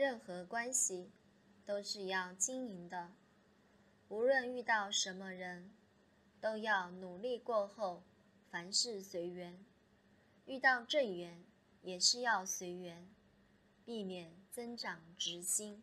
任何关系都是要经营的。无论遇到什么人都要努力过后凡事随缘。遇到正缘也是要随缘避免增长执心。